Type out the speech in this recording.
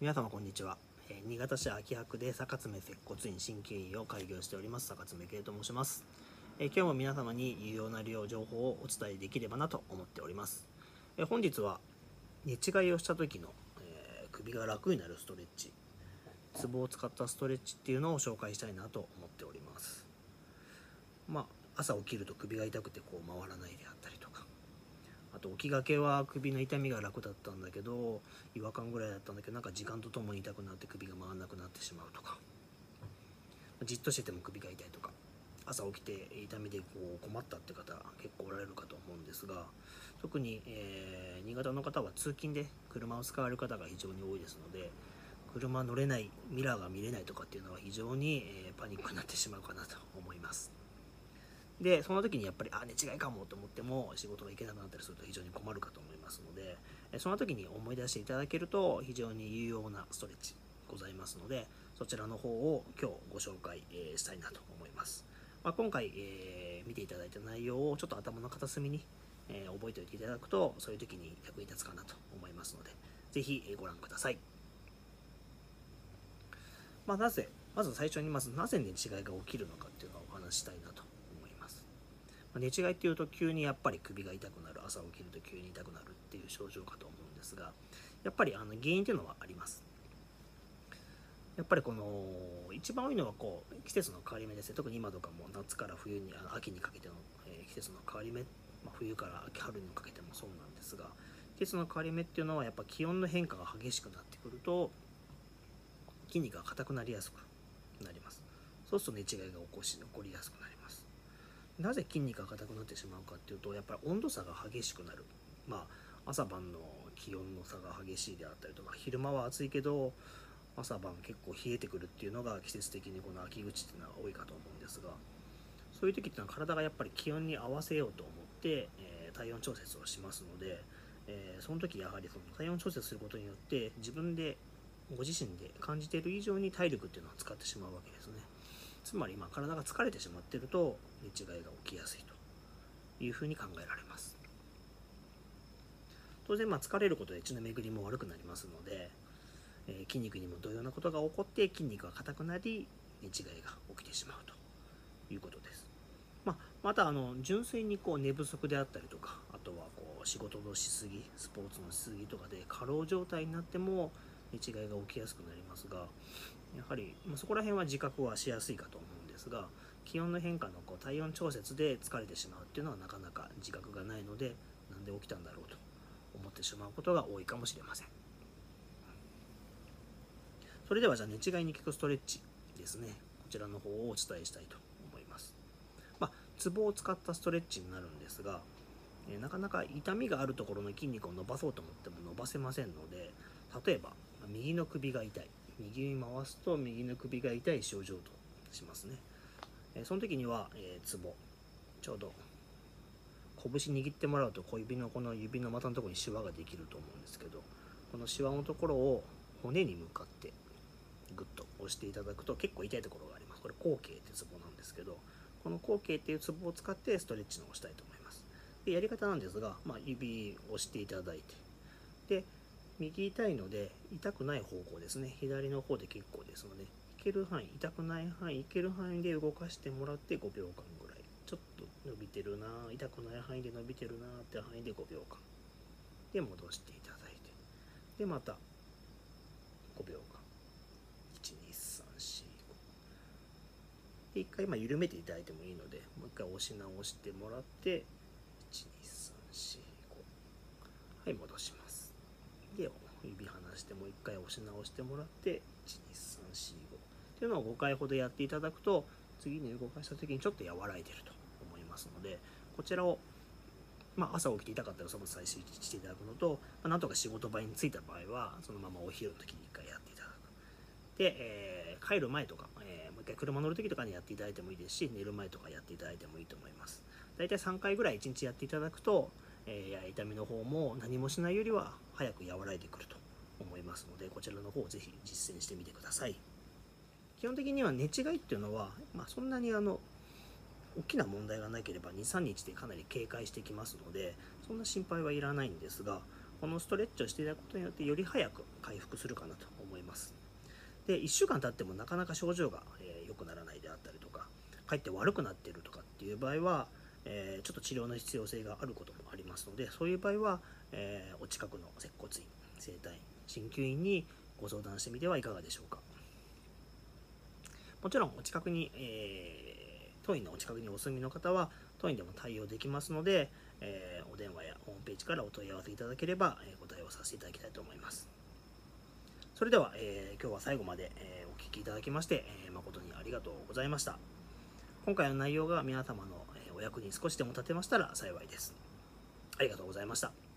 皆様こんにちは、えー新潟市秋葉区で坂爪接骨院鍼灸院を開業しております坂爪慶と申します、えー今日も皆様に有用な利用情報をお伝えできればなと思っております、えー本日は寝違いをした時の、え首が楽になるストレッチ。ツボを使ったストレッチっていうのを紹介したいなと思っております。まあ朝起きると首が痛くてこう回らないでと起きがけは首の痛みが楽だったんだけど違和感ぐらいだったんだけどなんか時間とともに痛くなって首が回らなくなってしまうとか。じっとしてても首が痛いとか。朝起きて痛みでこう困ったって方結構おられるかと思うんですが特に、えー新潟の方は通勤で車を使われる方が非常に多いですので車乗れないミラーが見れないとかっていうのは非常に、えーパニックになってしまうかなと思います。でその時にやっぱりあ寝違いかもと思っても仕事が行けなくなったりすると非常に困るかと思いますのでその時に思い出していただけると非常に有用なストレッチございますのでそちらの方を今日ご紹介、えしたいなと思います、まあ、今回、えー見ていただいた内容をちょっと頭の片隅に、えー覚えておいていただくとそういう時に役に立つかなと思いますので是非ご覧ください。まあ、なぜまず最初にまずなぜ寝違いが起きるのかっていうのをお話したいなと、寝違いっていうと急にやっぱり首が痛くなる朝起きると急に痛くなるっていう症状かと思うんですがやっぱりあの原因っていうのはあります。やっぱりこの一番多いのはこう季節の変わり目ですね。特に今とかも夏から冬に秋にかけての、えー季節の変わり目、まあ、冬から秋春にかけてもそうなんですが季節の変わり目っていうのはやっぱ気温の変化が激しくなってくると筋肉が硬くなりやすくなります。そうすると寝違いが起こし起こりやすくなります。なぜ筋肉が硬くなってしまうかっていうとやっぱり温度差が激しくなる。まあ朝晩の気温の差が激しいであったりとか昼間は暑いけど朝晩結構冷えてくるっていうのが季節的にこの秋口っていうのは多いかと思うんですがそういう時っていうのは体がやっぱり気温に合わせようと思って、えー体温調節をしますので、えーその時やはりその体温調節することによって自分でご自身で感じている以上に体力っていうのを使ってしまうわけですね。つまりま体が疲れてしまっていると寝違いが起きやすいというふうに考えられます。当然まあ疲れることで血の巡りも悪くなりますので、えー筋肉にも同様なことが起こって筋肉が硬くなり寝違いが起きてしまうということです、まあ、またあの純粋にこう寝不足であったりとかあとはこう仕事のしすぎスポーツのしすぎとかで過労状態になっても寝違いが起きやすくなりますがやはり、ま、そこら辺は自覚はしやすいかと思うんですが気温の変化のこう体温調節で疲れてしまうっていうのはなかなか自覚がないのでなんで起きたんだろうと思ってしまうことが多いかもしれません。それではじゃあ寝違いに効くストレッチですね。こちらの方をお伝えしたいと思います。まあツボを使ったストレッチになるんですがえなかなか痛みがあるところの筋肉を伸ばそうと思っても伸ばせませんので例えば右の首が痛い。右に回すと右の首が痛い症状としますね、えその時には、えーツボちょうど拳握ってもらうと小指のこの指の股のところにシワができると思うんですけどこのシワのところを骨に向かってグッと押していただくと結構痛いところがあります。これ後傾ってツボなんですけどこの後傾っていうツボを使ってストレッチのをしたいと思います。でやり方なんですが、まあ、指を押していただいてで右痛いので痛くない方向ですね。左の方で結構ですのでいける範囲痛くない範囲いける範囲で動かしてもらって5秒間ぐらい。ちょっと伸びてるな痛くない範囲で伸びてるなって範囲で5秒間。で戻していただいて。でまた5秒間。12345で一回ま緩めていただいてもいいのでもう一回押し直してもらって12345はい戻します。で指離してもう一回押し直してもらって12345っていうのを5回ほどやっていただくと次に動かした時にちょっと和らいでると思いますのでこちらをまあ、朝起きて痛かったらその最終していただくのと、まあ、なんとか仕事場に着いた場合はそのままお昼の時に1回やっていただくで、えー帰る前とか、えーもう一回車乗る時とかにやっていただいてもいいですし寝る前とかやっていただいてもいいと思います大体3回ぐらい1日やっていただくと、えー痛みの方も何もしないよりは早く和らいでくると思いますのでこちらの方をぜひ実践してみてください。基本的には寝違いっていうのは、まあ、そんなにあの大きな問題がなければ23日でかなり警戒してきますのでそんな心配はいらないんですがこのストレッチをしていただくことによってより早く回復するかなと思います。で1週間経ってもなかなか症状が良、えー、くならないであったりとかかえって悪くなってるとかっていう場合は、えー、ちょっと治療の必要性があることもありますのでそういう場合は、えー、お近くの接骨院整体院鍼灸院にご相談してみてはいかがでしょうか。もちろんお近くに、えー、当院のお近くにお住みの方は当院でも対応できますので、えー、お電話やホームページからお問い合わせいただければ、えー、ご対応させていただきたいと思います。それでは、えー、今日は最後まで、えお聴きいただきまして、え誠にありがとうございました。今回の内容が皆様のお役に少しでも立てましたら幸いです。ありがとうございました。